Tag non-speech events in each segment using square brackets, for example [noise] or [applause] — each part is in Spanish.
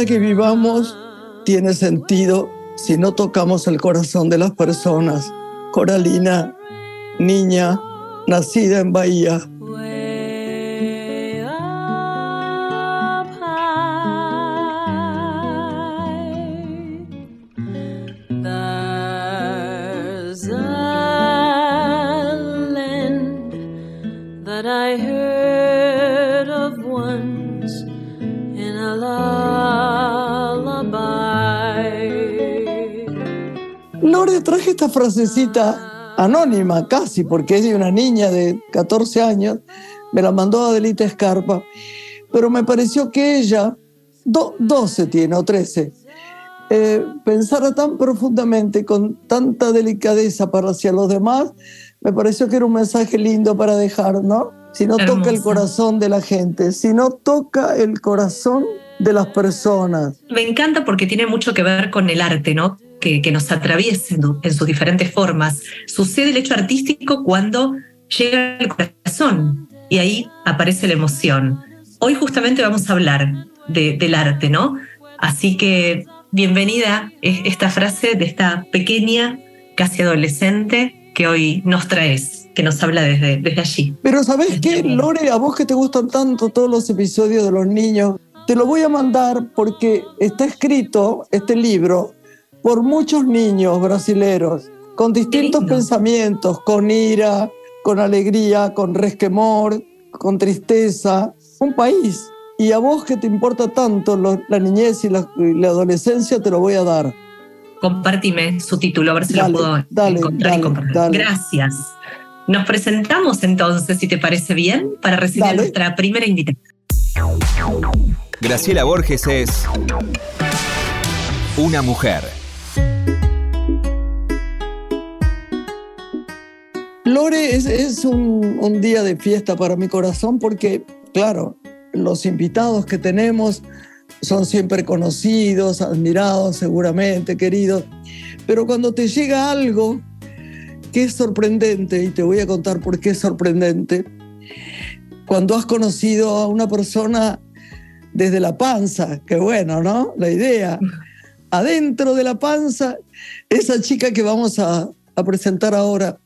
Que vivamos tiene sentido si no tocamos el corazón de las personas. Coralina, niña, nacida en Bahía. Frasecita anónima casi, porque es de una niña de 14 años, me la mandó Adelita Escarpa, pero me pareció que ella, 12 tiene o 13, eh, pensara tan profundamente, con tanta delicadeza para hacia los demás, me pareció que era un mensaje lindo para dejar, ¿no? Si no toca el corazón de la gente, si no toca el corazón de las personas. Me encanta porque tiene mucho que ver con el arte, ¿no? Que, que nos atraviesa en sus diferentes formas. Sucede el hecho artístico cuando llega al corazón y ahí aparece la emoción. Hoy justamente vamos a hablar de, del arte, ¿no? Así que bienvenida esta frase de esta pequeña, casi adolescente, que hoy nos traes, que nos habla desde, desde allí. Pero ¿sabes qué, Lore? A vos que te gustan tanto todos los episodios de los niños, te lo voy a mandar porque está escrito este libro por muchos niños brasileros con distintos pensamientos, con ira, con alegría, con resquemor, con tristeza. Un país. Y a vos que te importa tanto la niñez y la, adolescencia, te lo voy a dar. Compartime su título, a ver si lo puedo encontrar y compartir. Gracias. Nos presentamos entonces, si te parece bien, para recibir nuestra primera invitación. Graciela Borges es una mujer. Lore es, un, un, día de fiesta para mi corazón porque, claro, los invitados que tenemos son siempre conocidos, admirados seguramente, queridos, pero cuando te llega algo que es sorprendente, y te voy a contar por qué es sorprendente, cuando has conocido a una persona desde la panza, qué bueno, ¿no? La idea. Adentro de la panza, esa chica que vamos a, a presentar ahora,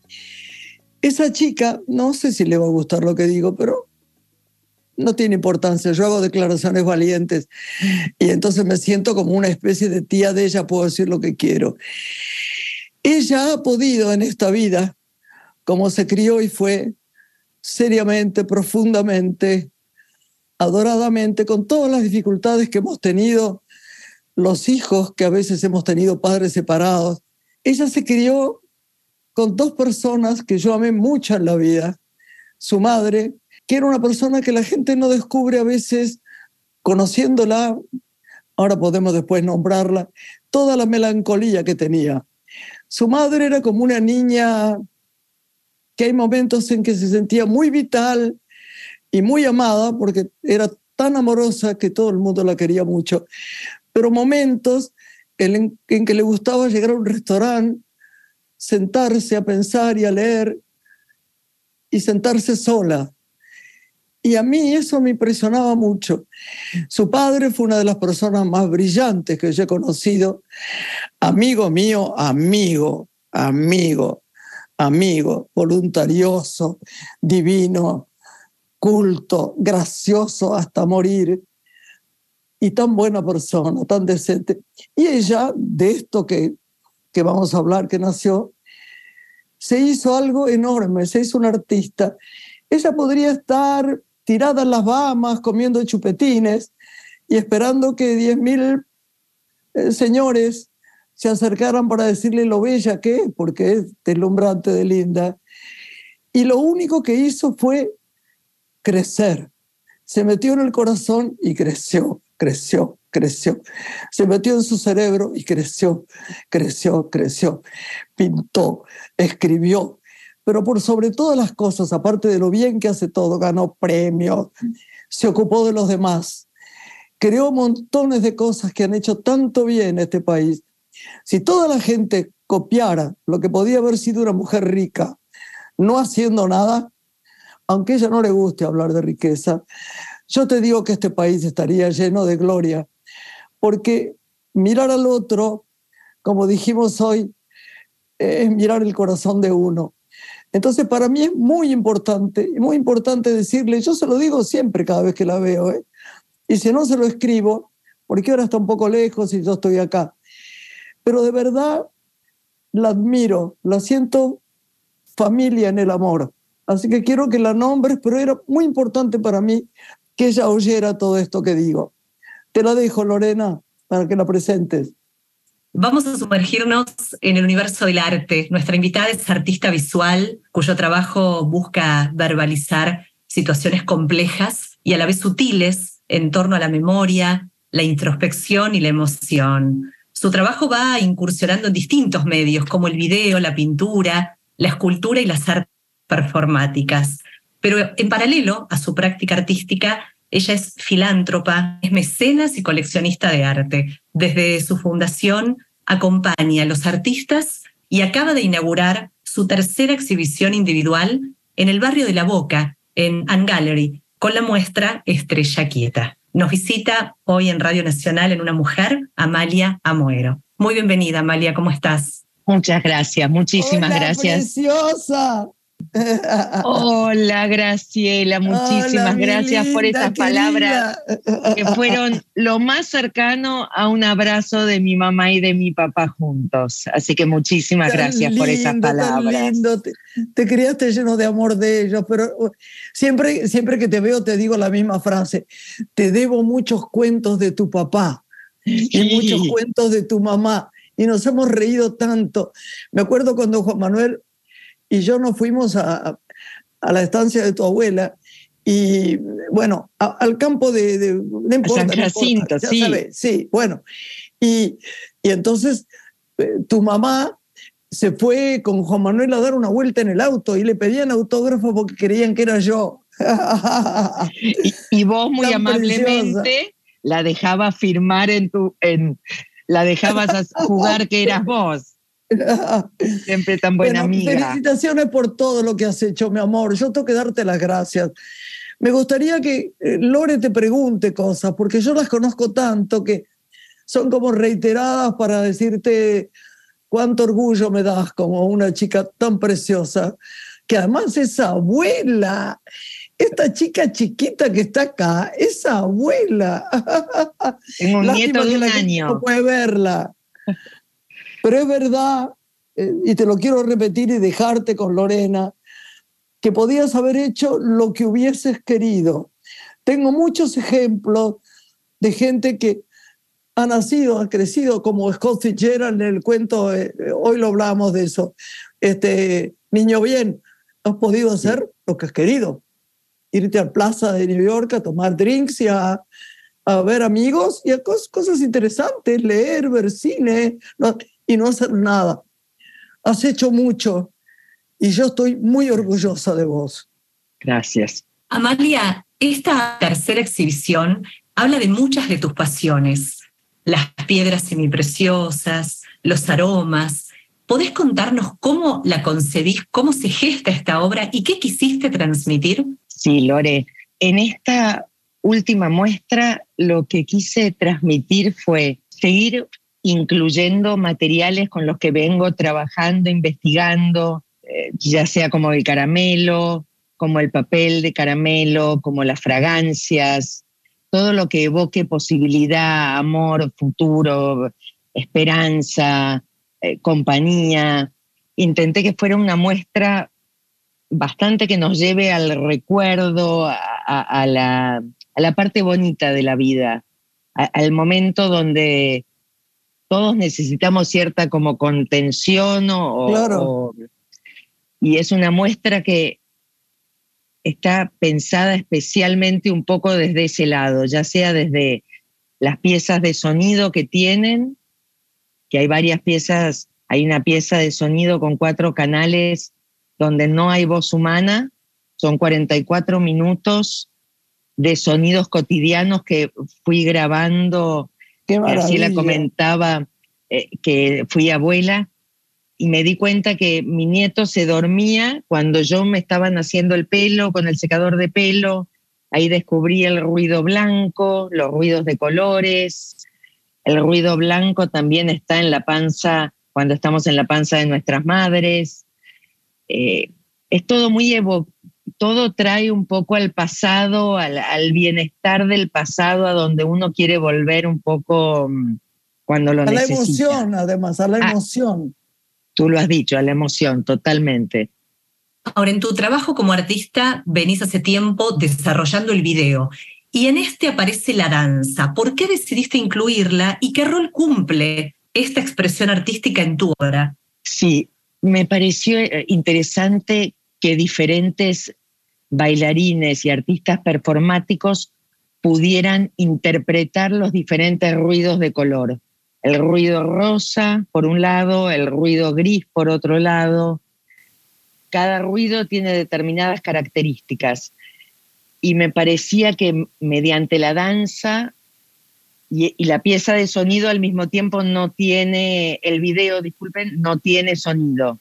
esa chica, no sé si le va a gustar lo que digo, pero no tiene importancia. Yo hago declaraciones valientes y entonces me siento como una especie de tía de ella, puedo decir lo que quiero. Ella ha podido en esta vida, como se crió y fue seriamente, profundamente adoradamente con todas las dificultades que hemos tenido, los hijos que a veces hemos tenido padres separados. Ella se crió con dos personas que yo amé mucho en la vida. Su madre, que era una persona que la gente no descubre a veces conociéndola, ahora podemos después nombrarla, toda la melancolía que tenía. Su madre era como una niña que hay momentos en que se sentía muy vital, y muy amada porque era tan amorosa que todo el mundo la quería mucho, pero momentos en, que le gustaba llegar a un restaurante, sentarse a pensar y a leer y sentarse sola. Y a mí eso me impresionaba mucho. Su padre fue una de las personas más brillantes que yo he conocido. Amigo mío, amigo, amigo, amigo, voluntarioso, divino, culto, gracioso hasta morir y tan buena persona, tan decente. Y ella, de esto que, que vamos a hablar, que nació, se hizo algo enorme, se hizo una artista. Ella podría estar tirada en las Bahamas comiendo chupetines y esperando que 10.000 eh, señores se acercaran para decirle lo bella que es, porque es deslumbrante de linda. Y lo único que hizo fue crecer. Se metió en el corazón y creció, creció, creció. Se metió en su cerebro y creció, creció, creció. Pintó, escribió, pero por sobre todas las cosas, aparte de lo bien que hace todo, ganó premios, se ocupó de los demás, creó montones de cosas que han hecho tanto bien a este país. Si toda la gente copiara lo que podía haber sido una mujer rica, no haciendo nada, aunque ella no le guste hablar de riqueza, yo te digo que este país estaría lleno de gloria, porque mirar al otro, como dijimos hoy, es mirar el corazón de uno. Entonces, para mí es muy importante, muy importante decirle, yo se lo digo siempre cada vez que la veo, ¿eh? y si no se lo escribo, porque ahora está un poco lejos y yo estoy acá. Pero de verdad la admiro, la siento familia en el amor. Así que quiero que la nombres, pero era muy importante para mí que ella oyera todo esto que digo. Te la dejo, Lorena, para que la presentes. Vamos a sumergirnos en el universo del arte. Nuestra invitada es artista visual, cuyo trabajo busca verbalizar situaciones complejas y a la vez sutiles en torno a la memoria, la introspección y la emoción. Su trabajo va incursionando en distintos medios, como el video, la pintura, la escultura y las artes performáticas. Pero en paralelo a su práctica artística, ella es filántropa, es mecenas y coleccionista de arte. Desde su fundación acompaña a los artistas y acaba de inaugurar su tercera exhibición individual en el barrio de La Boca, en An Gallery, con la muestra Estrella Quieta. Nos visita hoy en Radio Nacional en una mujer, Amalia Amoero. Muy bienvenida, Amalia, ¿cómo estás? Muchas gracias, muchísimas Hola, gracias. Preciosa. Hola, Graciela, muchísimas Hola, gracias por esas palabras que fueron lo más cercano a un abrazo de mi mamá y de mi papá juntos. Así que muchísimas Tan gracias por esas tan palabras. lindo. Te, te criaste lleno de amor de ellos, pero uh, siempre, siempre que te veo te digo la misma frase. Te debo muchos cuentos de tu papá y muchos cuentos de tu mamá. Y nos hemos reído tanto. Me acuerdo cuando Juan Manuel y yo nos fuimos a, a la estancia de tu abuela y, bueno, a- al campo de... de no importa, no importa, Jacinto, ya sí. sabes, sí, bueno. Y, y entonces eh, tu mamá se fue con Juan Manuel a dar una vuelta en el auto y le pedían autógrafo porque creían que era yo. [laughs] Y, y vos muy Tan amablemente la dejabas firmar en tu, en, la dejabas jugar que eras vos. Siempre tan buena Bueno, amiga. Felicitaciones por todo lo que has hecho, mi amor. Yo tengo que darte las gracias. Me gustaría que eh, Lore te pregunte cosas, porque yo las conozco tanto que son como reiteradas para decirte cuánto orgullo me das como una chica tan preciosa, que además es abuela. Esta chica chiquita que está acá es abuela. Tengo un [laughs] Lástima nieto de un año. No puede verla. Pero es verdad, eh, y te lo quiero repetir y dejarte con Lorena, que podías haber hecho lo que hubieses querido. Tengo muchos ejemplos de gente que ha nacido, ha crecido como Scott Fitzgerald en el cuento, eh, hoy lo hablamos de eso. Este, niño bien, has podido hacer lo que has querido. Irte a Plaza de New York a tomar drinks y a, a ver amigos y a cos- cosas interesantes, leer, ver cine no- y no hacer nada. Has hecho mucho y yo estoy muy orgullosa de vos. Gracias. Amalia, esta tercera exhibición habla de muchas de tus pasiones, las piedras semipreciosas, los aromas. ¿Podés contarnos cómo la concebís, cómo se gesta esta obra y qué quisiste transmitir? Sí, Lore. En esta última muestra lo que quise transmitir fue seguir incluyendo materiales con los que vengo trabajando, investigando, eh, ya sea como el caramelo, como el papel de caramelo, como las fragancias, todo lo que evoque posibilidad, amor, futuro, esperanza, eh, compañía. Intenté que fuera una muestra bastante que nos lleve al recuerdo, a, la, a la parte bonita de la vida, al momento donde todos necesitamos cierta como contención o, Claro. o- y es una muestra que está pensada especialmente un poco desde ese lado, ya sea desde las piezas de sonido que tienen, que hay varias piezas, hay una pieza de sonido con cuatro canales donde no hay voz humana, son 44 minutos de sonidos cotidianos que fui grabando Qué Así maravilla. la comentaba eh, que fui abuela y me di cuenta que mi nieto se dormía cuando yo me estaban haciendo el pelo con el secador de pelo. Ahí descubrí el ruido blanco, los ruidos de colores. El ruido blanco también está en la panza, cuando estamos en la panza de nuestras madres. Eh, es todo muy evo todo trae un poco al pasado, al, bienestar del pasado, a donde uno quiere volver un poco mm, cuando lo necesita. A la emoción, además, a la ah, emoción. Tú lo has dicho, a la emoción, totalmente. Ahora, en tu trabajo como artista venís hace tiempo desarrollando el video y en este aparece la danza. ¿Por qué decidiste incluirla y qué rol cumple esta expresión artística en tu obra? Sí, me pareció eh, interesante que diferentes bailarines y artistas performáticos pudieran interpretar los diferentes ruidos de color. El ruido rosa por un lado, el ruido gris por otro lado. Cada ruido tiene determinadas características y me parecía que mediante la danza y, la pieza de sonido al mismo tiempo no tiene, el video, disculpen, no tiene sonido.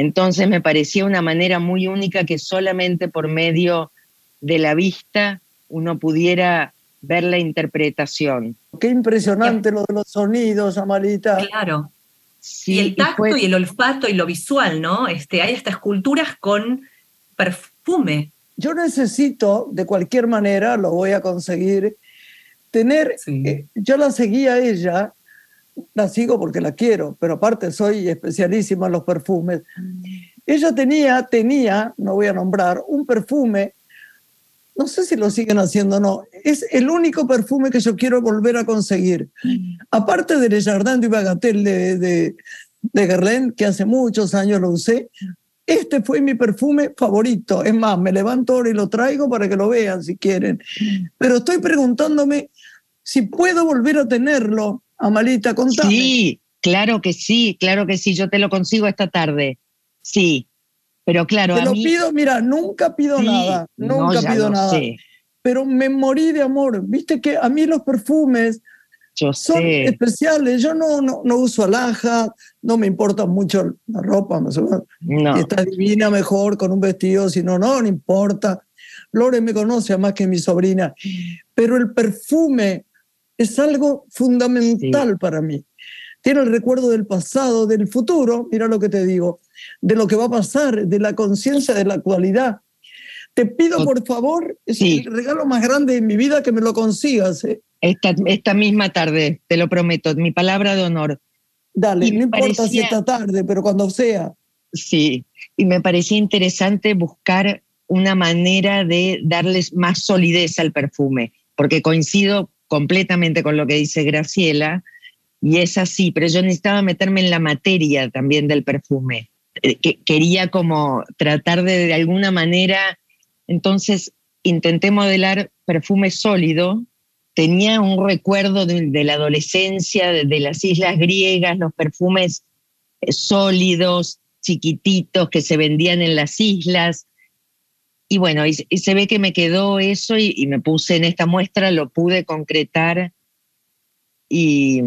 Entonces me parecía una manera muy única que solamente por medio de la vista uno pudiera ver la interpretación. Qué impresionante lo de los sonidos, Amalita. Claro. Sí, y el tacto y, el olfato y lo visual, ¿no? Este, hay estas esculturas con perfume. Yo necesito, de cualquier manera, lo voy a conseguir, tener, eh, yo la seguía a ella, la sigo porque la quiero, pero aparte soy especialísima en los perfumes. Ella tenía, tenía, no voy a nombrar, un perfume, no sé si lo siguen haciendo o no, es el único perfume que yo quiero volver a conseguir. Aparte de Le Jardin du Bagatelle de, de, de Guerlain, que hace muchos años lo usé, este fue mi perfume favorito. Es más, me levanto ahora y lo traigo para que lo vean si quieren. Pero estoy preguntándome si puedo volver a tenerlo. Amalita, contame. Sí, claro que sí, claro que sí. Yo te lo consigo esta tarde. Sí. Pero claro. Te lo pido, mira, nunca pido nada. Nunca pido nada. Pero me morí de amor. Viste que a mí los perfumes son especiales. Yo no, no, uso alhaja, no me importa mucho la ropa. No. Si está divina, mejor con un vestido, si no, no, no importa. Lore me conoce más que mi sobrina. Pero el perfume es algo fundamental para mí. Tiene el recuerdo del pasado, del futuro, mira lo que te digo, de lo que va a pasar, de la conciencia de la actualidad. Te pido, por favor, es el regalo más grande de mi vida que me lo consigas. ¿eh? Esta, misma tarde, te lo prometo, mi palabra de honor. Dale, no importa si esta tarde, pero cuando sea. Sí, y me parecía interesante buscar una manera de darles más solidez al perfume, porque coincido completamente con lo que dice Graciela, y es así, pero yo necesitaba meterme en la materia también del perfume. Eh, quería como tratar de de alguna manera, entonces intenté modelar perfume sólido, tenía un recuerdo de, la adolescencia, de, las islas griegas, los perfumes eh, sólidos, chiquititos que se vendían en las islas. Y bueno, y, se ve que me quedó eso y, me puse en esta muestra, lo pude concretar. Y,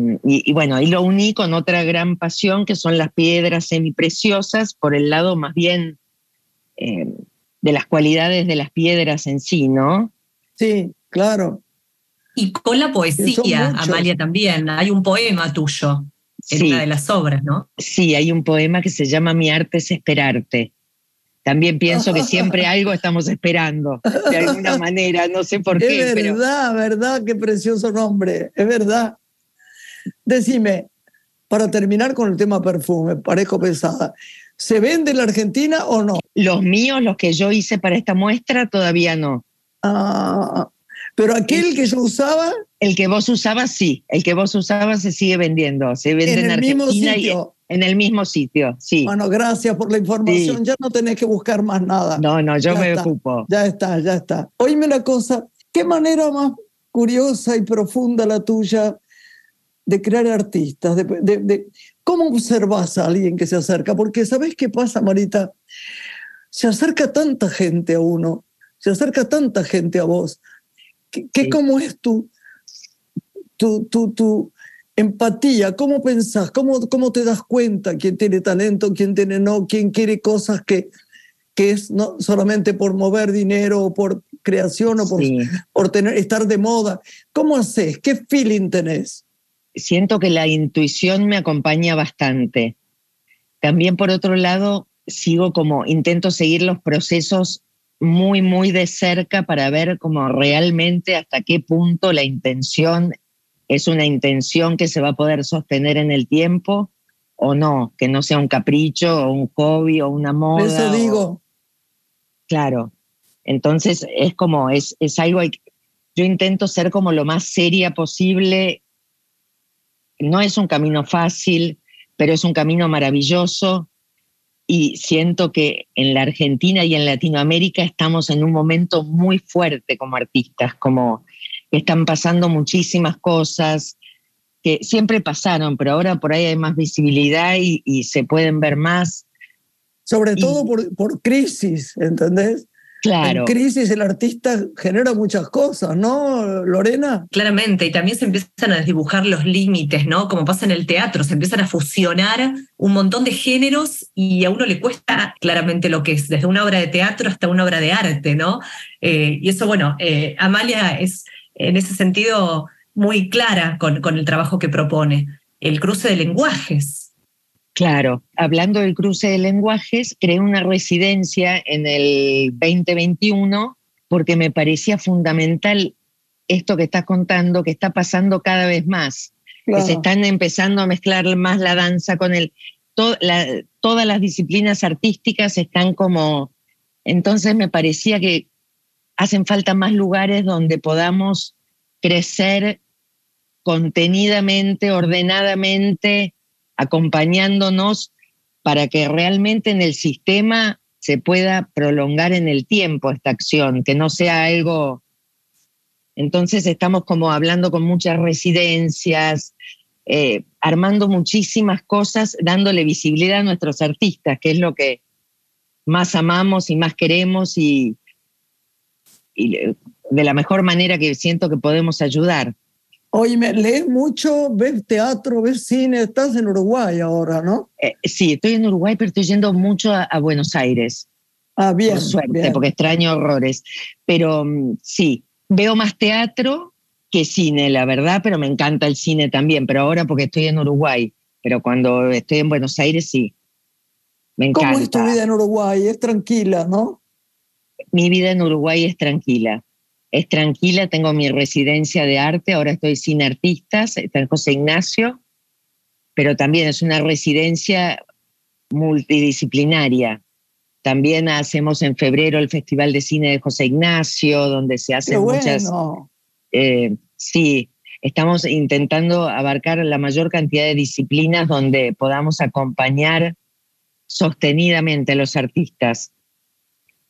bueno, y lo uní con otra gran pasión que son las piedras semipreciosas, por el lado más bien eh, de las cualidades de las piedras en sí, ¿no? Sí, claro. Y con la poesía, Amalia, también. Hay un poema tuyo en una de las obras, ¿no? Sí, hay un poema que se llama Mi arte es esperarte. También pienso que siempre [laughs] algo estamos esperando, de alguna manera, no sé por qué. Es verdad, verdad, qué precioso nombre, es verdad. Decime, para terminar con el tema perfume, parezco pesada, ¿se vende en la Argentina o no? Los míos, los que yo hice para esta muestra, todavía no. Ah, pero aquel que yo usaba. El que vos usabas, sí. El que vos usabas se sigue vendiendo. Se vende en, el mismo sitio. en el mismo sitio, sí. Bueno, gracias por la información. Ya no tenés que buscar más nada. No, no, yo me ocupo. Ya está, ya está. Oíme una cosa. ¿Qué manera más curiosa y profunda la tuya de crear artistas? De, ¿Cómo observas a alguien que se acerca? Porque ¿sabés qué pasa, Marita? Se acerca tanta gente a uno, se acerca tanta gente a vos ¿Qué, ¿Cómo es tu, tu, tu, tu, empatía? ¿Cómo pensás? ¿Cómo, ¿Cómo te das cuenta quién tiene talento, quién tiene no, quién quiere cosas que, que es no solamente por mover dinero o por creación o por, por tener, estar de moda? ¿Cómo haces? ¿Qué feeling tenés? siento que la intuición me acompaña bastante. También por otro lado, sigo como, intento seguir los procesos muy, muy de cerca para ver como realmente hasta qué punto la intención es una intención que se va a poder sostener en el tiempo o no, que no sea un capricho o un hobby o una moda. Eso digo. Claro. Entonces es como, es, es algo, yo intento ser como lo más seria posible. No es un camino fácil, pero es un camino maravilloso y siento que en la Argentina y en Latinoamérica estamos en un momento muy fuerte como artistas, como están pasando muchísimas cosas que siempre pasaron, pero ahora por ahí hay más visibilidad y, se pueden ver más. Sobre todo por, por crisis, ¿entendés? Claro. En crisis el artista genera muchas cosas, ¿no, Lorena? Claramente, y también se empiezan a desdibujar los límites, ¿no? Como pasa en el teatro, se empiezan a fusionar un montón de géneros y a uno le cuesta claramente lo que es, desde una obra de teatro hasta una obra de arte, ¿no? Eh, y eso, bueno, eh, Amalia es en ese sentido muy clara con, con el trabajo que propone, el cruce de lenguajes Claro, hablando del cruce de lenguajes, creé una residencia en el 2021 porque me parecía fundamental esto que estás contando, que está pasando cada vez más, que se están empezando a mezclar más la danza con el... todas las disciplinas artísticas están como... Entonces me parecía que hacen falta más lugares donde podamos crecer contenidamente, ordenadamente, acompañándonos para que realmente en el sistema se pueda prolongar en el tiempo esta acción, que no sea algo... Entonces estamos como hablando con muchas residencias, eh, armando muchísimas cosas, dándole visibilidad a nuestros artistas, que es lo que más amamos y más queremos y, y de la mejor manera que siento que podemos ayudar. Oye, lees mucho, ves teatro, ves cine, estás en Uruguay ahora, ¿no? Eh, sí, estoy en Uruguay, pero estoy yendo mucho a, Buenos Aires. Ah, bien. Por suerte, porque extraño horrores. Pero mm, sí, veo más teatro que cine, la verdad, pero me encanta el cine también. Pero ahora porque estoy en Uruguay, pero cuando estoy en Buenos Aires sí. Me encanta. ¿Cómo es tu vida en Uruguay? Es tranquila, ¿no? Mi vida en Uruguay es tranquila es tranquila, tengo mi residencia de arte, ahora estoy sin artistas, está en José Ignacio, pero también es una residencia multidisciplinaria. También hacemos en febrero el Festival de Cine de José Ignacio, donde se hacen muchas... Eh, sí, estamos intentando abarcar la mayor cantidad de disciplinas donde podamos acompañar sostenidamente a los artistas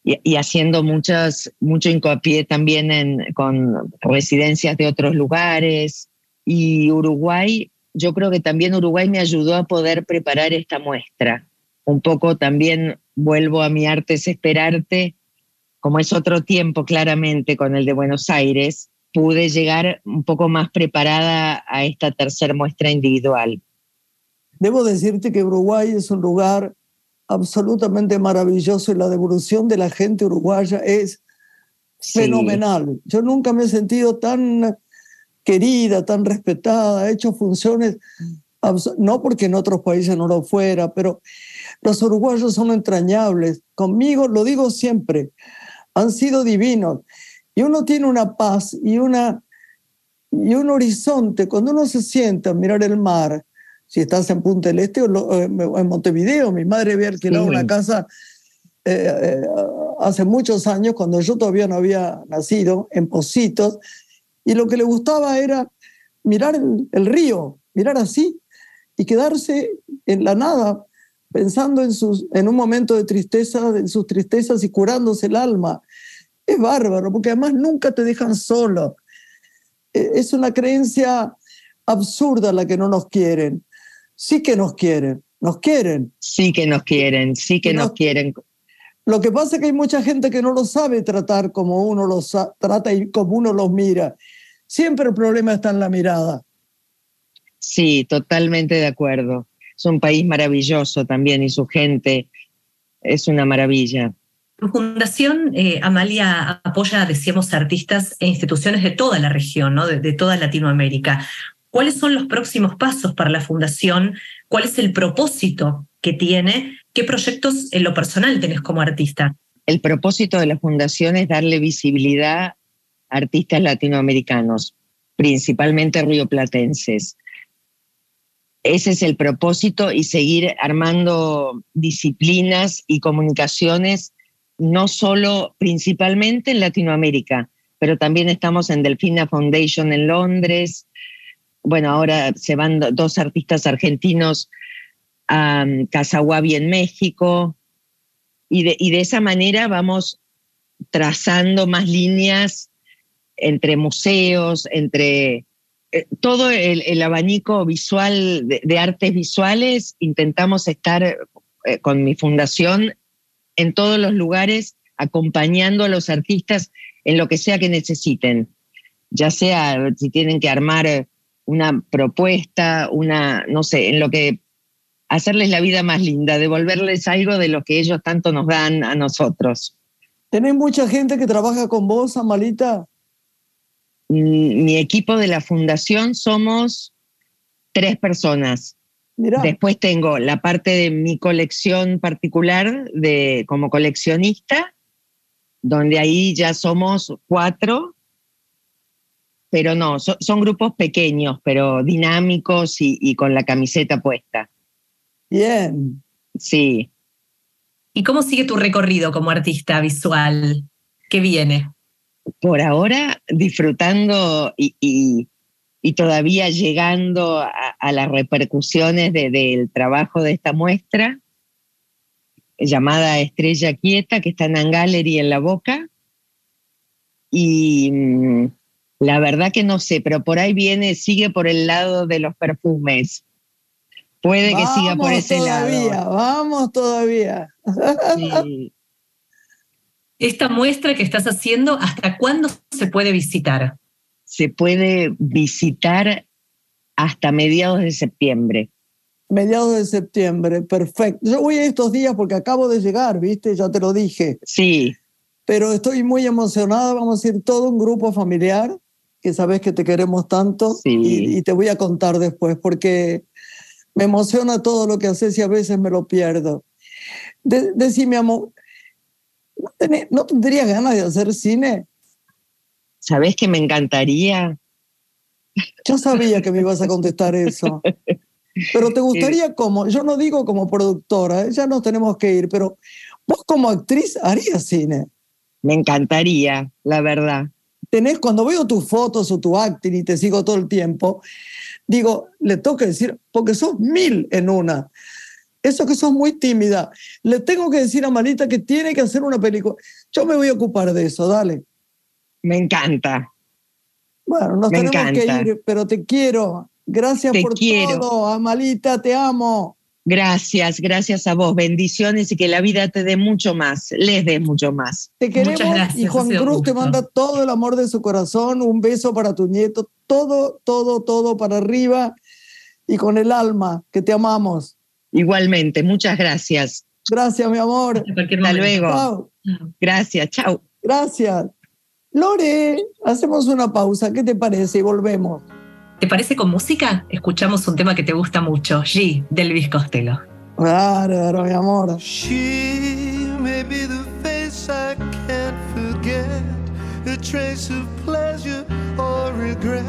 y, haciendo muchas, mucho hincapié también en, con residencias de otros lugares. Y Uruguay, yo creo que también Uruguay me ayudó a poder preparar esta muestra. Un poco también vuelvo a mi arte es esperarte, como es otro tiempo claramente con el de Buenos Aires, pude llegar un poco más preparada a esta tercera muestra individual. Debo decirte que Uruguay es un lugar absolutamente maravilloso y la devolución de la gente uruguaya es fenomenal. Yo nunca me he sentido tan querida, tan respetada, he hecho funciones, no porque en otros países no lo fuera, pero los uruguayos son entrañables. Conmigo, lo digo siempre, han sido divinos. Y uno tiene una paz y, una, y un horizonte. Cuando uno se sienta a mirar el mar, si estás en Punta del Este o eh, en Montevideo. Mi madre había alquilado una casa eh, eh, hace muchos años, cuando yo todavía no había nacido, en Positos, y lo que le gustaba era mirar el, río, mirar así, y quedarse en la nada, pensando en, sus, en un momento de tristeza, en sus tristezas y curándose el alma. Es bárbaro, porque además nunca te dejan solo. Es una creencia absurda la que no nos quieren sí que nos quieren, nos quieren. Sí que nos quieren, sí que nos, quieren. Lo que pasa es que hay mucha gente que no lo sabe tratar como uno los trata y como uno los mira. Siempre el problema está en la mirada. Sí, totalmente de acuerdo. Es un país maravilloso también y su gente es una maravilla. Tu fundación, eh, Amalia, apoya, decíamos, artistas e instituciones de toda la región, ¿no? de, de toda Latinoamérica. ¿Cuáles son los próximos pasos para la fundación? ¿Cuál es el propósito que tiene? ¿Qué proyectos en lo personal tenés como artista? El propósito de la fundación es darle visibilidad a artistas latinoamericanos, principalmente rioplatenses. Ese es el propósito y seguir armando disciplinas y comunicaciones, no solo principalmente en Latinoamérica, pero también estamos en Delfina Foundation en Londres. Bueno, ahora se van dos artistas argentinos a um, Casaguabi en México. Y de, y de esa manera vamos trazando más líneas entre museos, entre eh, todo el, abanico visual de, artes visuales, intentamos estar eh, con mi fundación en todos los lugares acompañando a los artistas en lo que sea que necesiten, ya sea si tienen que armar una propuesta, una, no sé, en lo que hacerles la vida más linda, devolverles algo de lo que ellos tanto nos dan a nosotros. ¿Tenés mucha gente que trabaja con vos, Amalita? mi equipo de la fundación somos tres personas. Después tengo la parte de mi colección particular de, como coleccionista, donde ahí ya somos cuatro, pero no, son grupos pequeños, pero dinámicos y, y con la camiseta puesta. Bien. Sí. ¿Y cómo sigue tu recorrido como artista visual? ¿Qué viene? por ahora disfrutando y, todavía llegando a, las repercusiones del trabajo de esta muestra llamada Estrella Quieta, que está en Gallery en la boca. Y mm, la verdad que no sé, pero por ahí viene, sigue por el lado de los perfumes. Puede que siga por ese lado. Vamos todavía. Sí. Esta muestra que estás haciendo, ¿hasta cuándo se puede visitar? Se puede visitar hasta mediados de septiembre. Mediados de septiembre, perfecto. Yo voy a estos días porque acabo de llegar, ¿viste? Ya te lo dije. Sí. Pero estoy muy emocionada, vamos a ir todo un grupo familiar, que sabes que te queremos tanto, y, te voy a contar después, porque me emociona todo lo que haces y a veces me lo pierdo. decime, amor, ¿No, tendrías ganas de hacer cine? ¿Sabes que me encantaría? Yo sabía que me ibas a contestar eso. Pero te [laughs] gustaría como, yo no digo como productora, ¿eh? ya nos tenemos que ir, pero vos como actriz harías cine. Me encantaría, la verdad. Tenés, cuando veo tus fotos o tu acting y te sigo todo el tiempo, digo, le toca decir, porque sos mil en una eso que sos muy tímida, le tengo que decir a Malita que tiene que hacer una película. Yo me voy a ocupar de eso, dale. Me encanta. Bueno, nos tenemos que ir, pero te quiero. Gracias por todo, Amalita, te amo. Gracias, gracias a vos. Bendiciones y que la vida te dé mucho más, les dé mucho más. Te queremos y Juan Cruz te manda todo el amor de su corazón, un beso para tu nieto, todo, todo, todo para arriba y con el alma, que te amamos. Igualmente, muchas gracias. Gracias, mi amor. Hasta luego. Gracias, chao. Gracias. Lore, hacemos una pausa. ¿Qué te parece? Y volvemos. ¿Te parece con música? Escuchamos un tema que te gusta mucho, G, de Elvis Costello. Claro, mi amor. She may be the face I can't forget, a trace of pleasure or regret,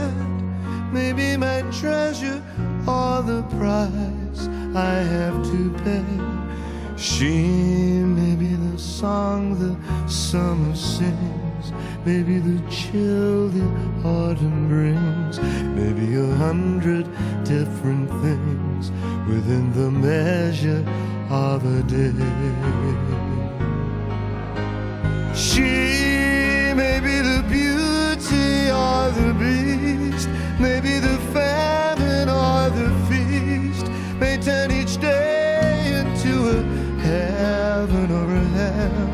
maybe my treasure or the prize. I have to pay. She may be the song the summer sings, maybe the chill the autumn brings, maybe a hundred different things within the measure of a day. She may be the beauty or the beast, maybe the famine or the feast may turn each day into a heaven or a hell.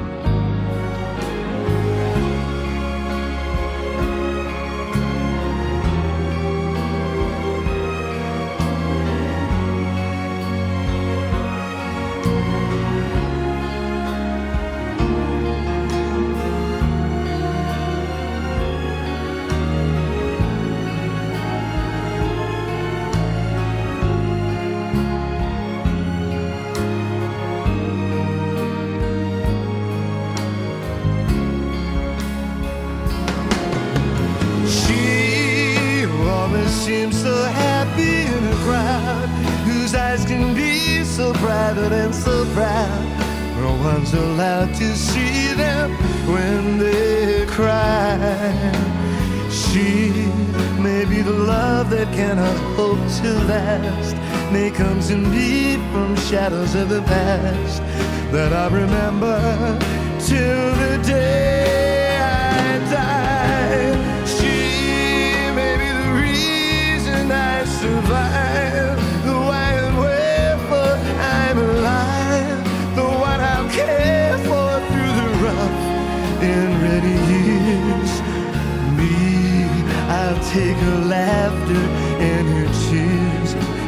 To last. May comes indeed from shadows of the past that I remember till the day I die. She may be the reason I survive, the why and wherefore I'm alive, the one I'll care for through the rough and ready years. Me, I'll take her laughter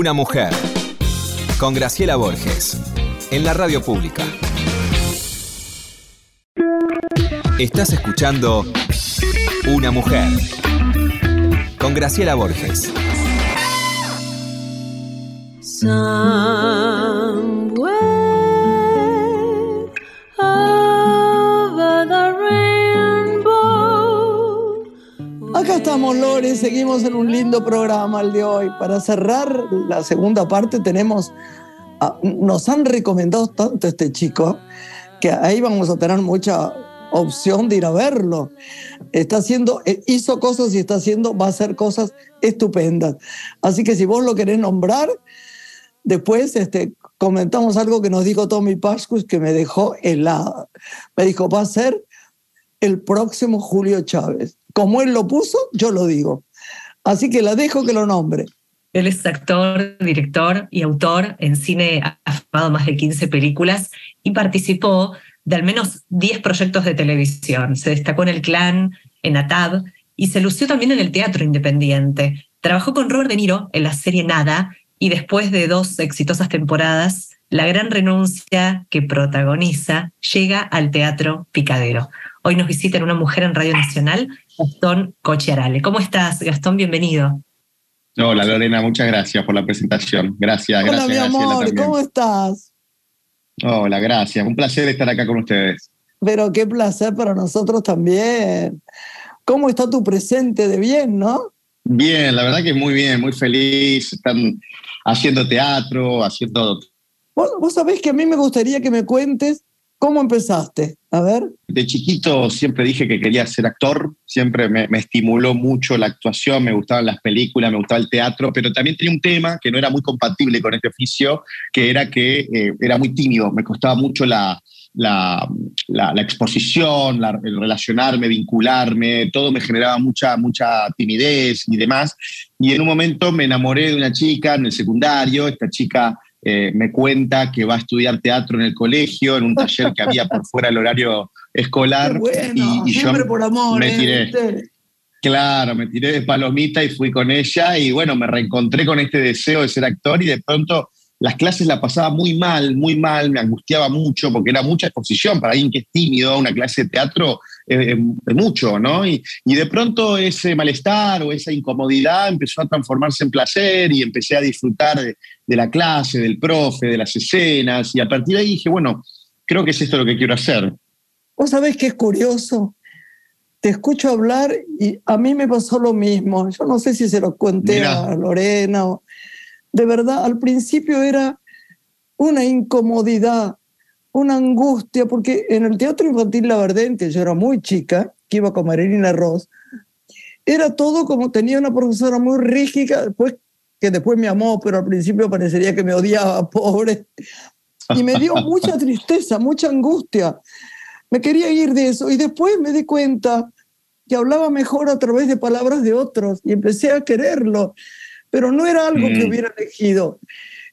Una mujer. Con Graciela Borges. En la radio pública. Estás escuchando Una mujer. Con Graciela Borges. Seguimos en un lindo programa el de hoy. Para cerrar la segunda parte tenemos, ah, nos han recomendado tanto este chico que ahí vamos a tener mucha opción de ir a verlo. Está haciendo, eh, hizo cosas y está haciendo, va a hacer cosas estupendas. Así que si vos lo querés nombrar, después este, comentamos algo que nos dijo Tommy Pascus que me dejó helada. Me dijo, va a ser el próximo Julio Chávez. Como él lo puso, yo lo digo. Así que la dejo que lo nombre. Él es actor, director y autor. En cine ha filmado más de 15 películas y participó de al menos 10 proyectos de televisión. Se destacó en El Clan, en ATAB y se lució también en el teatro independiente. Trabajó con Robert De Niro en la serie Nada y después de dos exitosas temporadas, La Gran Renuncia que protagoniza llega al Teatro Picadero. Hoy nos visita en una mujer en Radio Nacional, Gastón Cochiarale. ¿Cómo estás, Gastón? Bienvenido. Hola Lorena, muchas gracias por la presentación. Gracias, Hola, gracias. mi amor. ¿cómo estás? Hola, gracias. Un placer estar acá con ustedes. Pero qué placer para nosotros también. ¿Cómo está tu presente de bien, no? Bien, la verdad que muy bien, muy feliz. Están haciendo teatro, haciendo... Vos, vos sabés que a mí me gustaría que me cuentes cómo empezaste. A ver. De chiquito siempre dije que quería ser actor, siempre me, me estimuló mucho la actuación, me gustaban las películas, me gustaba el teatro, pero también tenía un tema que no era muy compatible con este oficio, que era que eh, era muy tímido, me costaba mucho la, la, la, la exposición, la- el relacionarme, vincularme, todo me generaba mucha, mucha timidez y demás. Y en un momento me enamoré de una chica en el secundario, esta chica eh, me cuenta que va a estudiar teatro en el colegio, en un taller que había por fuera del horario escolar. [laughs] Bueno, y, y yo siempre por amor. me ¿eh? tiré. Claro, me tiré de palomita y fui con ella y bueno, me reencontré con este deseo de ser actor y de pronto las clases la pasaba muy mal, muy mal, me angustiaba mucho porque era mucha exposición para alguien que es tímido, una clase de teatro eh, eh, mucho, ¿no? Y, y de pronto ese malestar o esa incomodidad empezó a transformarse en placer y empecé a disfrutar de, de la clase, del profe, de las escenas y a partir de ahí dije, bueno, creo que es esto lo que quiero hacer. Vos sabés que es curioso. Te escucho hablar y a mí me pasó lo mismo. Yo no sé si se lo conté a Lorena. o- De verdad, al principio era una incomodidad, una angustia, porque en el teatro infantil La Verdente, yo era muy chica, que iba con Marilina Ross, era todo como tenía una profesora muy rígida, después, que después me amó, pero al principio parecería que me odiaba, [laughs] pobre. Y me dio mucha tristeza, mucha angustia. Me quería ir de eso y después me di cuenta que hablaba mejor a través de palabras de otros y empecé a quererlo, pero no era algo que Mm. hubiera elegido.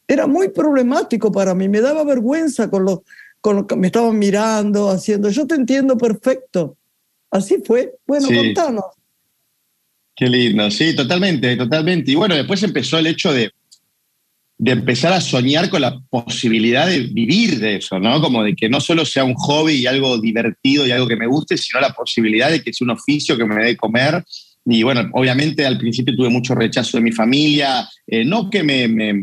Era muy problemático para mí, me daba vergüenza con lo, con lo que me estaban mirando, haciendo. Yo te entiendo perfecto. Así fue. Bueno, Sí. contanos. Qué lindo, sí, totalmente, totalmente. Y bueno, después empezó el hecho de, de empezar a soñar con la posibilidad de vivir de eso, ¿no? Como de que no solo sea un hobby y algo divertido y algo que me guste, sino la posibilidad de que sea un oficio que me dé comer. Y bueno, obviamente al principio tuve mucho rechazo de mi familia, eh, no que me, me,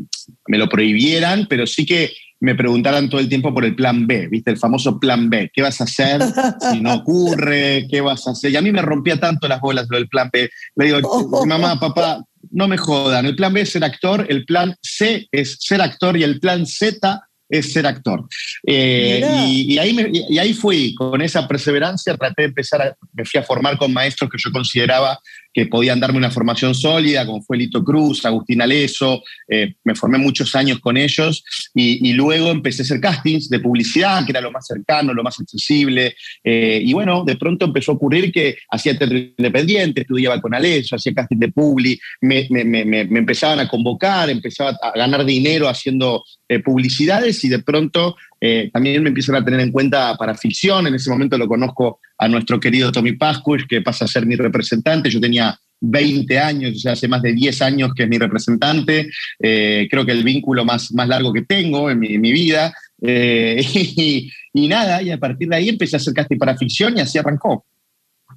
me, lo prohibieran, pero sí que me preguntaran todo el tiempo por el plan B, ¿viste? El famoso plan B. ¿Qué vas a hacer si no [laughs] ocurre? ¿Qué vas a hacer? Y a mí me rompía tanto las bolas lo del plan B. Le digo, [laughs] mamá, papá, no me jodan. El plan B es ser actor, el plan C es ser actor y el plan Z es ser actor. Eh, y, ahí y, ahí fui, con esa perseverancia, traté de empezar, a, me fui a formar con maestros que yo consideraba que podían darme una formación sólida, como fue Lito Cruz, Agustín Aleso, eh, me formé muchos años con ellos y, luego empecé a hacer castings de publicidad, que era lo más cercano, lo más accesible, eh, y bueno, de pronto empezó a ocurrir que hacía teatro independiente, estudiaba con Aleso, hacía casting de publi, me, empezaban a convocar, empezaba a ganar dinero haciendo eh, publicidades y de pronto eh, también me empiezan a tener en cuenta para ficción. En ese momento lo conozco a nuestro querido Tommy Pascuich, que pasa a ser mi representante. Yo tenía 20 años, o sea, hace más de 10 años que es mi representante. Eh, creo que el vínculo más, más largo que tengo en mi, vida. [laughs] y, y, nada, y a partir de ahí empecé a hacer casting para ficción y así arrancó.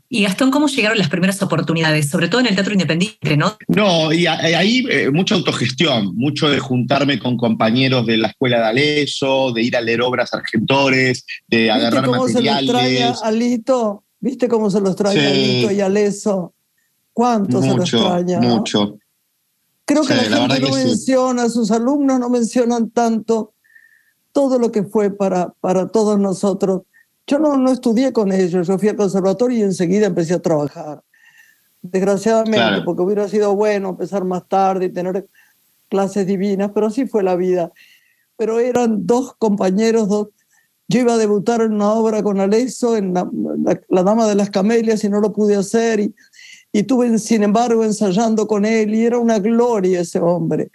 Y Gastón, ¿cómo llegaron las primeras oportunidades? Sobre todo en el teatro independiente, ¿no? No, y ahí eh, mucha autogestión, mucho de juntarme con compañeros de la escuela de Aleso, de ir a leer obras argentores, de agarrar cómo materiales. Se los trae Alito? ¿Viste cómo se los trae Alito y Aleso? ¿Cuánto se los extraña? Mucho. Creo que la, gente no menciona, sus alumnos no mencionan tanto todo lo que fue para, para todos nosotros yo no, no estudié con ellos, yo fui al conservatorio y enseguida empecé a trabajar. Desgraciadamente, porque hubiera sido bueno empezar más tarde y tener clases divinas, pero así fue la vida. Pero eran dos compañeros, dos. Yo iba a debutar en una obra con Aleso, en la, Dama de las Camelias, y no lo pude hacer. Y, y tuve, sin embargo, ensayando con él, y era una gloria ese hombre.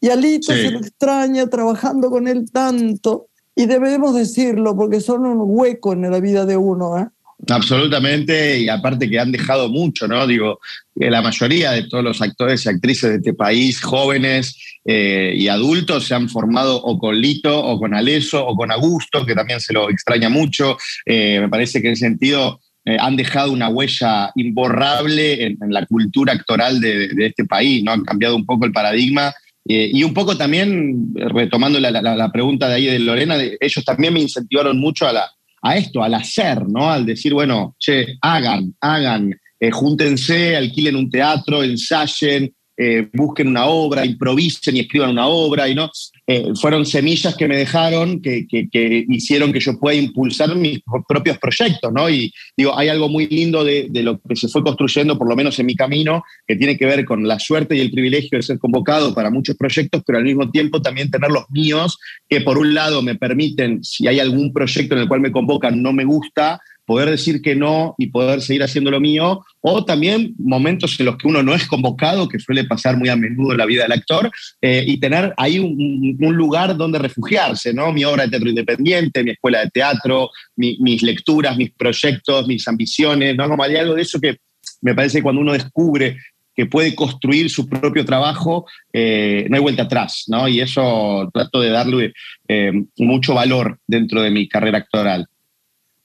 Y Alito se lo extraña trabajando con él tanto. Y debemos decirlo porque son un hueco en la vida de uno. ¿eh? Absolutamente, y aparte que han dejado mucho, ¿no? Digo, la mayoría de todos los actores y actrices de este país, jóvenes eh, y adultos, se han formado o con Lito, o con Aleso, o con Augusto, que también se lo extraña mucho. Eh, me parece que en ese sentido han dejado una huella imborrable en, la cultura actoral de, de, este país, ¿no? Han cambiado un poco el paradigma eh, y un poco también, retomando la, pregunta de ahí de Lorena, ellos también me incentivaron mucho a, a esto, al hacer, ¿no? Al decir, bueno, che, hagan, hagan, eh, júntense, alquilen un teatro, ensayen, eh, busquen una obra, improvisen y escriban una obra, y no, eh, fueron semillas que me dejaron, que, que, hicieron que yo pueda impulsar mis propios proyectos, ¿no? Y digo, hay algo muy lindo de, de, lo que se fue construyendo, por lo menos en mi camino, que tiene que ver con la suerte y el privilegio de ser convocado para muchos proyectos, pero al mismo tiempo también tener los míos, que por un lado me permiten, si hay algún proyecto en el cual me convocan, no me gusta, poder decir que no y poder seguir haciendo lo mío, o también momentos en los que uno no es convocado, que suele pasar muy a menudo en la vida del actor, eh, y tener ahí un, lugar donde refugiarse, ¿no? Mi obra de teatro independiente, mi escuela de teatro, mis lecturas, mis proyectos, mis ambiciones, ¿no? Como hay algo de eso que me parece que cuando uno descubre que puede construir su propio trabajo, eh, no hay vuelta atrás, ¿no? Y eso trato de darle eh, mucho valor dentro de mi carrera actoral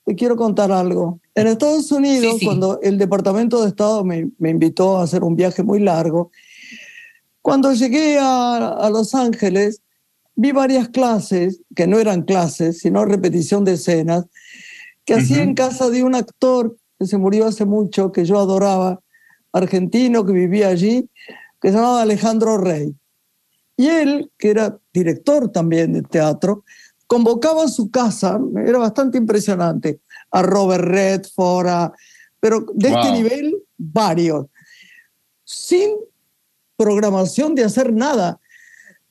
te quiero contar algo. En Estados Unidos, cuando el Departamento de Estado me, me, invitó a hacer un viaje muy largo, cuando llegué a, a, Los Ángeles, vi varias clases, que no eran clases, sino repetición de escenas, que hacía en casa de un actor que se murió hace mucho, que yo adoraba, argentino, que vivía allí, que se llamaba Alejandro Rey. Y él, que era director también de teatro, convocaba a su casa, era bastante impresionante, a Robert Redford, pero de este nivel, varios, sin programación de hacer nada,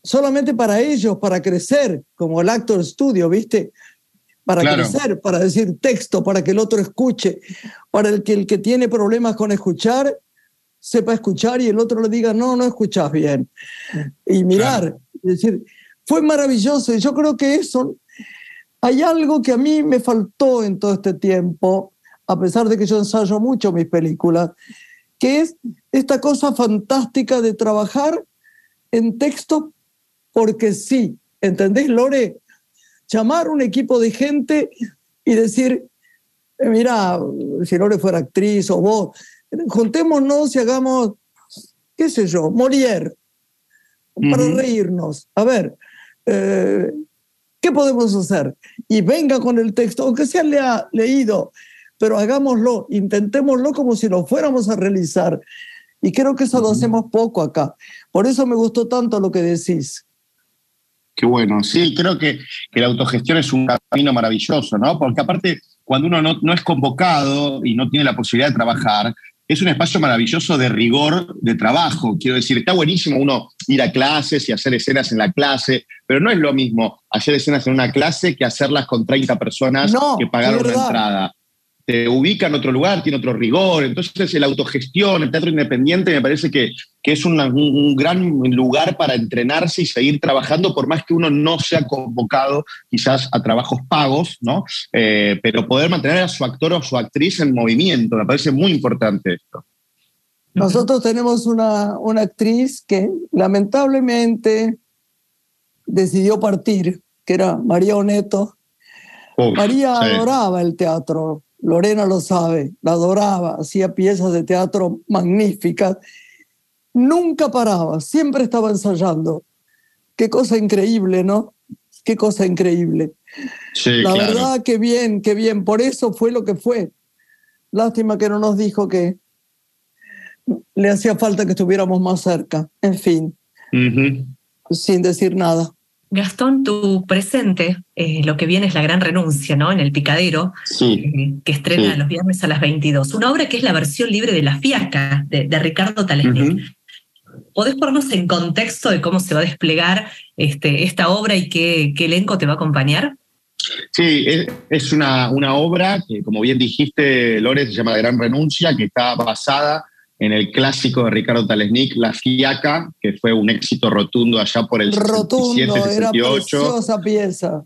solamente para ellos, para crecer, como el Actor Studio, ¿viste? Para crecer, para decir texto, para que el otro escuche, para el que el que tiene problemas con escuchar, sepa escuchar y el otro le diga, no, no escuchas bien. Y mirar, es decir, fue maravilloso y yo creo que eso, hay algo que a mí me faltó en todo este tiempo, a pesar de que yo ensayo mucho mis películas, que es esta cosa fantástica de trabajar en textos porque sí. ¿Entendés, Lore? Llamar un equipo de gente y decir, eh, mira, si Lore fuera actriz o vos, juntémonos y hagamos, qué sé yo, Molière, para reírnos. A ver, eh, ¿qué podemos hacer? Y venga con el texto, aunque sea lea, leído, pero hagámoslo, intentémoslo como si lo fuéramos a realizar. Y creo que eso lo hacemos poco acá. Por eso me gustó tanto lo que decís. Qué bueno, sí, creo que, que la autogestión es un camino maravilloso, ¿no? Porque aparte, cuando uno no, no es convocado y no tiene la posibilidad de trabajar, es un espacio maravilloso de rigor de trabajo. Quiero decir, está buenísimo uno ir a clases y hacer escenas en la clase, pero no es lo mismo hacer escenas en una clase que hacerlas con 30 personas que pagaron una entrada te ubica en otro lugar, tiene otro rigor. Entonces, la autogestión, el teatro independiente, me parece que, que es un, gran lugar para entrenarse y seguir trabajando, por más que uno no sea convocado quizás a trabajos pagos, ¿no? Eh, pero poder mantener a su actor o su actriz en movimiento, me parece muy importante esto. Nosotros tenemos una, una actriz que lamentablemente decidió partir, que era María Oneto. María adoraba el teatro, Lorena lo sabe, la adoraba, hacía piezas de teatro magníficas, nunca paraba, siempre estaba ensayando. Qué cosa increíble, ¿no? Qué cosa increíble. la verdad, qué bien, qué bien. Por eso fue lo que fue. Lástima que no nos dijo que le hacía falta que estuviéramos más cerca. En fin, sin decir nada. Gastón, tu presente, eh, lo que viene es La Gran Renuncia, ¿no? En El Picadero, eh, que estrena los viernes a las 22. Una obra que es la versión libre de La Fiaca, de, Ricardo Talesnik. ¿Podés ponernos en contexto de cómo se va a desplegar este, esta obra y qué, elenco te va a acompañar? Sí, es, una, una, obra que, como bien dijiste, Lore, se llama La Gran Renuncia, que está basada en el clásico de Ricardo Talesnik, La Fiaca, que fue un éxito rotundo allá por el rotundo, 67, Era preciosa pieza.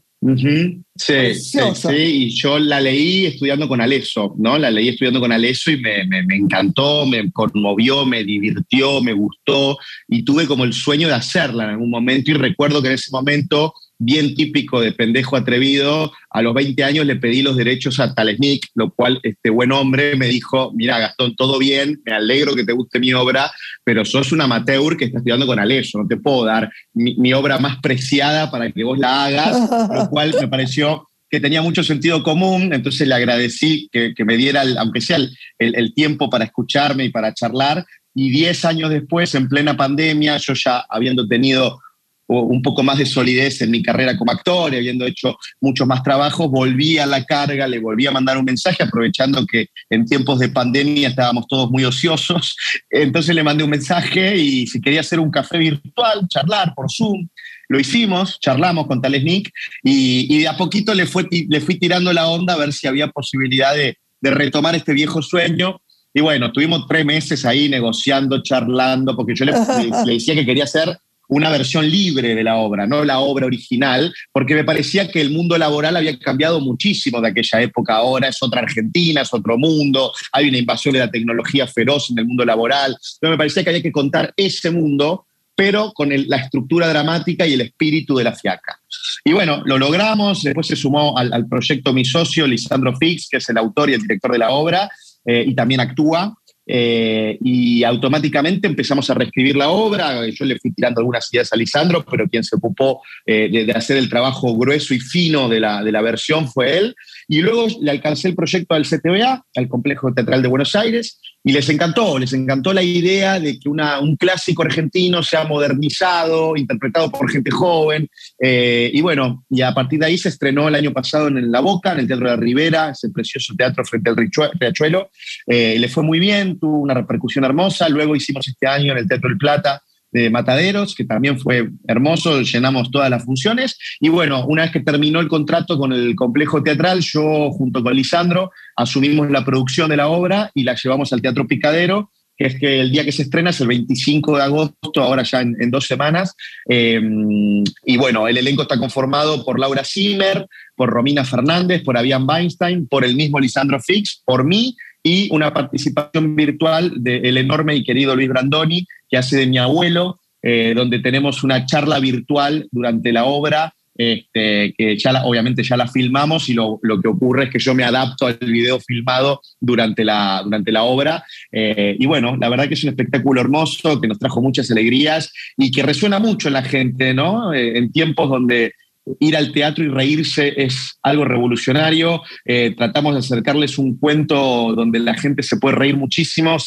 sí, sí, sí, y yo la leí estudiando con Aleso, ¿no? La leí estudiando con Aleso y me, me, me, encantó, me conmovió, me divirtió, me gustó y tuve como el sueño de hacerla en algún momento y recuerdo que en ese momento bien típico de pendejo atrevido, a los 20 años le pedí los derechos a Talesnik, lo cual este buen hombre me dijo, mira Gastón, todo bien, me alegro que te guste mi obra, pero sos un amateur que está estudiando con Aleso, no te puedo dar mi, obra más preciada para que vos la hagas, lo [laughs] cual me pareció que tenía mucho sentido común, entonces le agradecí que, me diera, aunque sea el, el, tiempo para escucharme y para charlar, y 10 años después, en plena pandemia, yo ya habiendo tenido un poco más de solidez en mi carrera como actor y habiendo hecho muchos más trabajos, volví a la carga, le volví a mandar un mensaje, aprovechando que en tiempos de pandemia estábamos todos muy ociosos. [laughs] Entonces le mandé un mensaje y si quería hacer un café virtual, charlar por Zoom. Lo hicimos, charlamos con Talesnik y, y de a poquito le, fue, le fui tirando la onda a ver si había posibilidad de, de retomar este viejo sueño. Y bueno, estuvimos tres meses ahí negociando, charlando, porque yo le, le decía que quería hacer una versión libre de la obra, no la obra original, porque me parecía que el mundo laboral había cambiado muchísimo de aquella época. Ahora es otra Argentina, es otro mundo, hay una invasión de la tecnología feroz en el mundo laboral. Entonces me parecía que había que contar ese mundo, pero con la estructura dramática y el espíritu de la fiaca. Y bueno, lo logramos, después se sumó al, proyecto mi socio, Lisandro Fix, que es el autor y el director de la obra, eh, y también actúa. Eh, y automáticamente empezamos a reescribir la obra. Yo le fui tirando algunas ideas a Lisandro, pero quien se ocupó eh, de, hacer el trabajo grueso y fino de la, de la versión fue él. Y luego le alcancé el proyecto al CTBA, al Complejo Teatral de Buenos Aires, y les encantó, les encantó la idea de que una, un clásico argentino sea modernizado, interpretado por gente joven. Eh, y bueno, y a partir de ahí se estrenó el año pasado en La Boca, en el Teatro de Rivera, ese precioso teatro frente al Riachuelo. Eh, le fue muy bien, tuvo una repercusión hermosa. Luego hicimos este año en el Teatro del Plata de Mataderos, que también fue hermoso, llenamos todas las funciones. Y bueno, una vez que terminó el contrato con el complejo teatral, yo junto con Lisandro asumimos la producción de la obra y la llevamos al Teatro Picadero, que es que el día que se estrena es el 25 de agosto, ahora ya en, dos semanas. Eh, y bueno, el elenco está conformado por Laura Zimmer, por Romina Fernández, por Avian Weinstein, por el mismo Lisandro Fix, por mí y una participación virtual del enorme y querido Luis Brandoni, que hace de mi abuelo, eh, donde tenemos una charla virtual durante la obra este, que ya obviamente ya la filmamos y lo, que ocurre es que yo me adapto al video filmado durante la, durante la obra. Eh, y bueno, la verdad que es un espectáculo hermoso, que nos trajo muchas alegrías y que resuena mucho en la gente, ¿no? Eh, en tiempos donde ir al teatro y reírse es algo revolucionario. Eh, tratamos de acercarles un cuento donde la gente se puede reír muchísimo,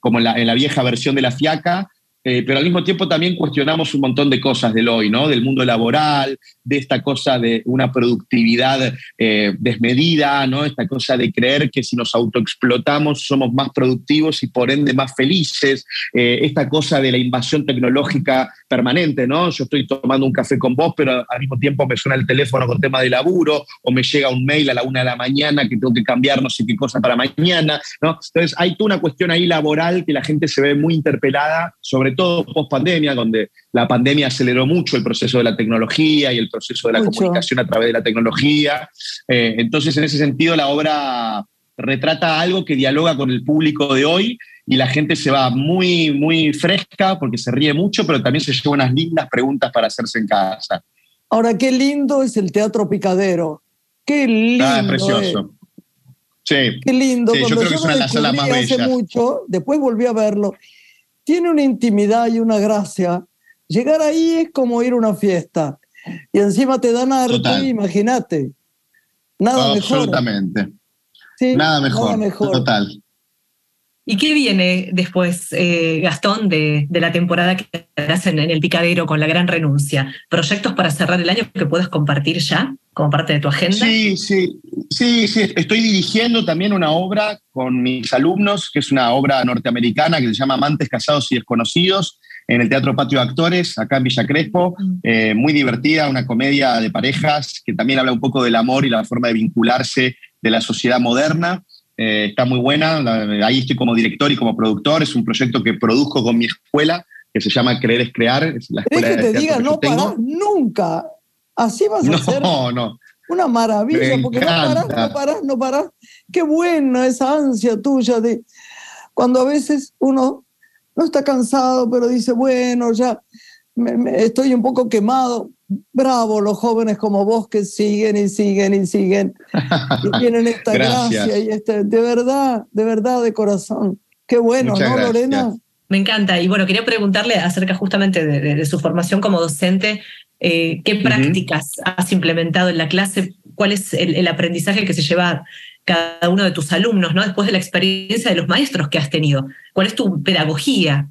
como en la, en la, vieja versión de La Fiaca, eh, pero al mismo tiempo también cuestionamos un montón de cosas del hoy, ¿no? Del mundo laboral, de esta cosa de una productividad eh, desmedida, ¿no? Esta cosa de creer que si nos autoexplotamos somos más productivos y por ende más felices, eh, esta cosa de la invasión tecnológica permanente, ¿no? Yo estoy tomando un café con vos, pero al mismo tiempo me suena el teléfono con tema de laburo o me llega un mail a la una de la mañana que tengo que cambiar no sé qué cosa para mañana, ¿no? Entonces hay toda una cuestión ahí laboral que la gente se ve muy interpelada, sobre todo post pandemia, donde la pandemia aceleró mucho el proceso de la tecnología y el proceso de la comunicación a través de la tecnología. Eh, entonces, en ese sentido, la obra retrata algo que dialoga con el público de hoy y la gente se va muy, muy fresca porque se ríe mucho, pero también se lleva unas lindas preguntas para hacerse en casa. Ahora, qué lindo es el Teatro Picadero. Qué lindo. Ah, precioso. Sí. Qué lindo. Cuando yo creo que es una de las salas más hace mucho, después volví a verlo tiene una intimidad y una gracia. Llegar ahí es como ir a una fiesta. Y encima te dan arte, imagínate. Nada mejor. Absolutamente. nada mejor. Nada mejor. Total. ¿Y qué viene después, eh, Gastón, de, la temporada que harás en, el Picadero con la gran renuncia? ¿Proyectos para cerrar el año que puedas compartir ya como parte de tu agenda? Sí, sí, sí, sí. Estoy dirigiendo también una obra con mis alumnos, que es una obra norteamericana que se llama Amantes, Casados y Desconocidos, en el Teatro Patio de Actores, acá en Villa Crespo. Eh, muy divertida, una comedia de parejas que también habla un poco del amor y la forma de vincularse de la sociedad moderna. Eh, está muy buena, ahí estoy como director y como productor, es un proyecto que produzco con mi escuela, que se llama Creer es Crear, es la escuela que te diga, no parás nunca, así vas a hacer no, no. una maravilla, porque no parás, no parás, no parás, qué buena esa ansia tuya de cuando a veces uno no está cansado, pero dice, bueno, ya estoy un poco quemado, bravo los jóvenes como vos que siguen y siguen y siguen y [laughs] tienen esta gracia y este, de verdad, de verdad, de corazón. Qué bueno, ¿no, Lorena? Me encanta. Y bueno, quería preguntarle acerca justamente de, su formación como docente. Eh, ¿Qué prácticas has implementado en la clase? ¿Cuál es el, aprendizaje que se lleva cada uno de tus alumnos, ¿no? Después de la experiencia de los maestros que has tenido. ¿Cuál es tu pedagogía?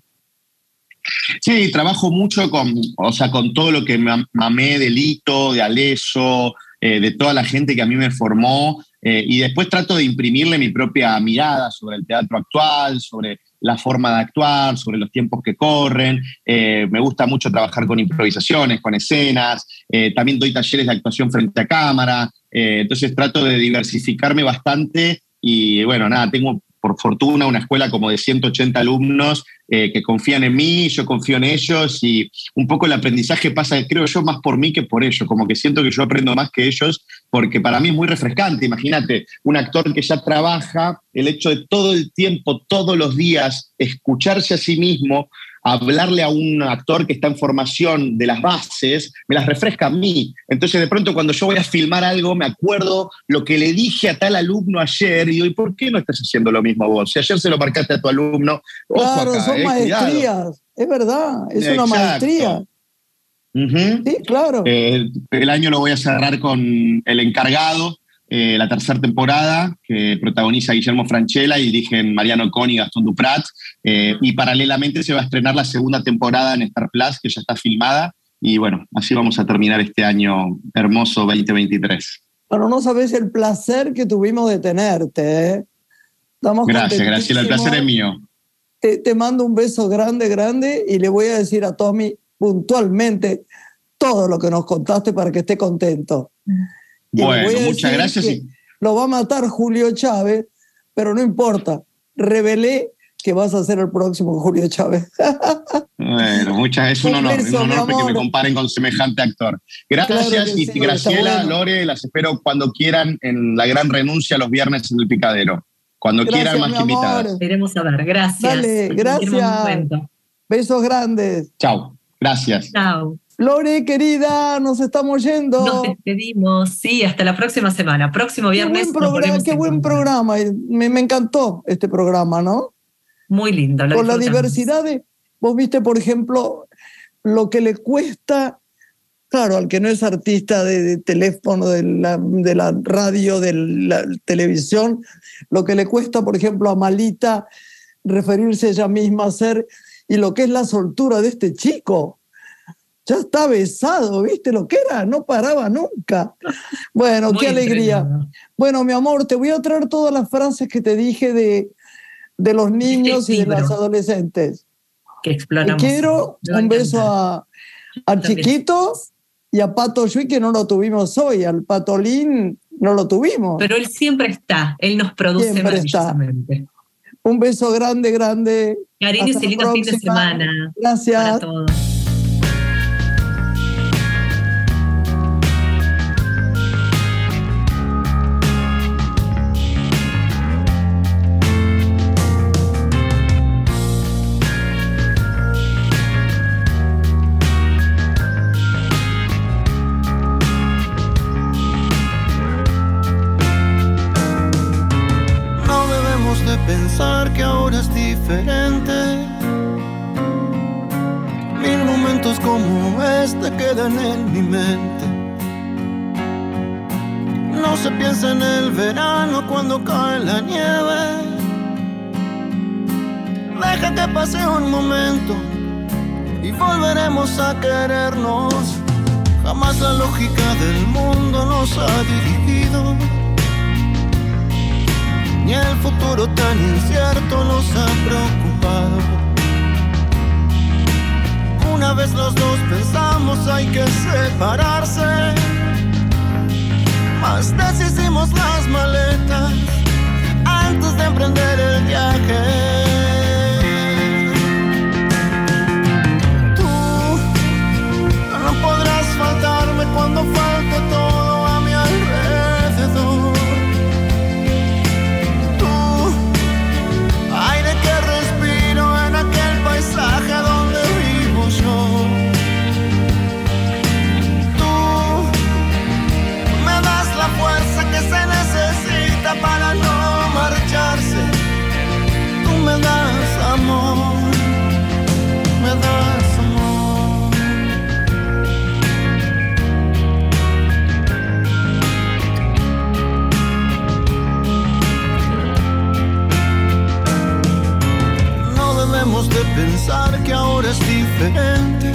Sí, trabajo mucho con, o sea, con todo lo que mamé de Lito, de Aleso, eh, de toda la gente que a mí me formó, eh, y después trato de imprimirle mi propia mirada sobre el teatro actual, sobre la forma de actuar, sobre los tiempos que corren. Eh, me gusta mucho trabajar con improvisaciones, con escenas. también doy talleres de actuación frente a cámara. entonces trato de diversificarme bastante y bueno, nada, tengo por fortuna, una escuela como de 180 alumnos eh, que confían en mí, yo confío en ellos y un poco el aprendizaje pasa, creo yo, más por mí que por ellos, como que siento que yo aprendo más que ellos, porque para mí es muy refrescante, imagínate, un actor que ya trabaja, el hecho de todo el tiempo, todos los días, escucharse a sí mismo, hablarle a un actor que está en formación de las bases, me las refresca a mí. Entonces, de pronto, cuando yo voy a filmar algo, me acuerdo lo que le dije a tal alumno ayer y digo, ¿y por qué no estás haciendo lo mismo vos? Si ayer se lo marcaste a tu alumno, claro, son eh, maestrías, es verdad, es una maestría. Sí, claro. Eh, el año lo voy a cerrar con el encargado, eh, la tercera temporada, que protagoniza Guillermo Franchella y dirigen Mariano Con y Gastón Duprat. Eh, y paralelamente se va a estrenar la segunda temporada en Star Plus, que ya está filmada. Y bueno, así vamos a terminar este año hermoso 2023. Bueno, no sabes el placer que tuvimos de tenerte. ¿eh? gracias, Graciela, el placer es mío. Te, te mando un beso grande, grande y le voy a decir a Tommy puntualmente todo lo que nos contaste para que esté contento. Bueno, muchas gracias. Lo va a matar Julio Chávez, pero no importa. Revelé que vas a ser el próximo Julio Chávez. [laughs] bueno, muchas, es un, honor, un honor que me comparen con semejante actor. Gracias y Graciela, Lore, las espero cuando quieran en la gran renuncia los viernes en el Picadero. Cuando quieran más que invitadas. Queremos saber, gracias. Dale, gracias. Besos grandes. Chao. Gracias. Chao. Lore, querida, nos estamos yendo. Nos despedimos. Sí, hasta la próxima semana. Próximo Qué viernes. buen nos programa, qué buen programa. Me, me encantó este programa, ¿no? Muy lindo. Con la diversidad de. Vos viste, por ejemplo, lo que le cuesta, claro, al que no es artista de, de teléfono, de la, de la radio, de la televisión, lo que le cuesta, por ejemplo, a Malita referirse ella misma a ser, y lo que es la soltura de este chico. Ya está besado, ¿viste lo que era? No paraba nunca. Bueno, Muy qué alegría. entrenado. Bueno, mi amor, te voy a traer todas las frases que te dije de, de los niños y de las adolescentes. Que Te exploramos. quiero un beso a, a. Chiquito y a Pato Shui, que no lo tuvimos hoy. Al Patolín no lo tuvimos. Pero él siempre está. Él nos produce Siempre está. un beso grande, grande. Cariños Hasta y lindo fin de semana Gracias. para todos. Pensar que ahora es diferente. Mil momentos como este quedan en mi mente. No se piensa en el verano cuando cae la nieve. Deja que pase un momento y volveremos a querernos. Jamás la lógica del mundo nos ha dirigido el futuro tan incierto nos ha preocupado. Una vez los dos pensamos hay que separarse, más deshicimos las maletas antes de emprender el viaje. No debemos de pensar que ahora es diferente.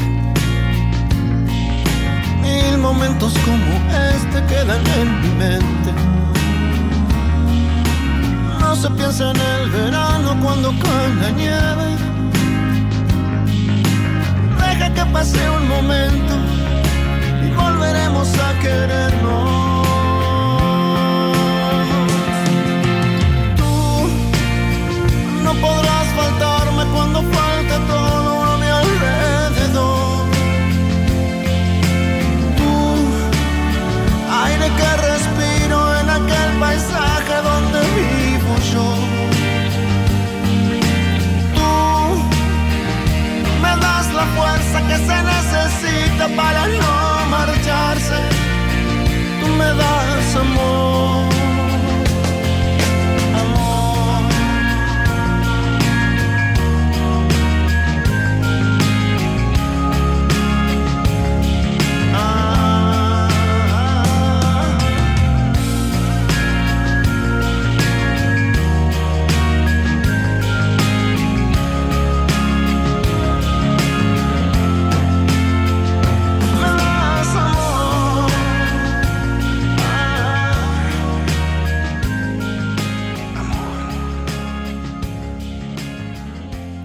Mil momentos como este quedan en mi mente. No se piensa en el verano cuando cae la nieve. Deja que pase un momento y volveremos a querernos. Tú no podrás cuando falte todo a mi alrededor. Tú, aire que respiro en aquel paisaje donde vivo yo. Tú me das la fuerza que se necesita para no marcharse. Tú me das. Amor.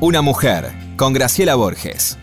Una mujer con Graciela Borges.